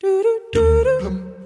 Do do do do.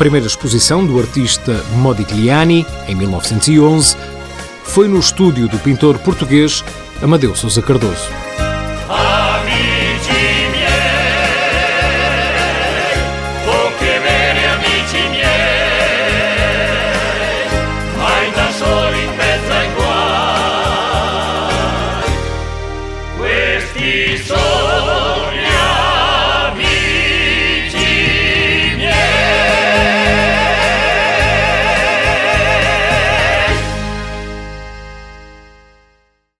Primeira exposição do artista Modigliani, em 1911, foi no estúdio do pintor português Amadeu Sousa Cardoso.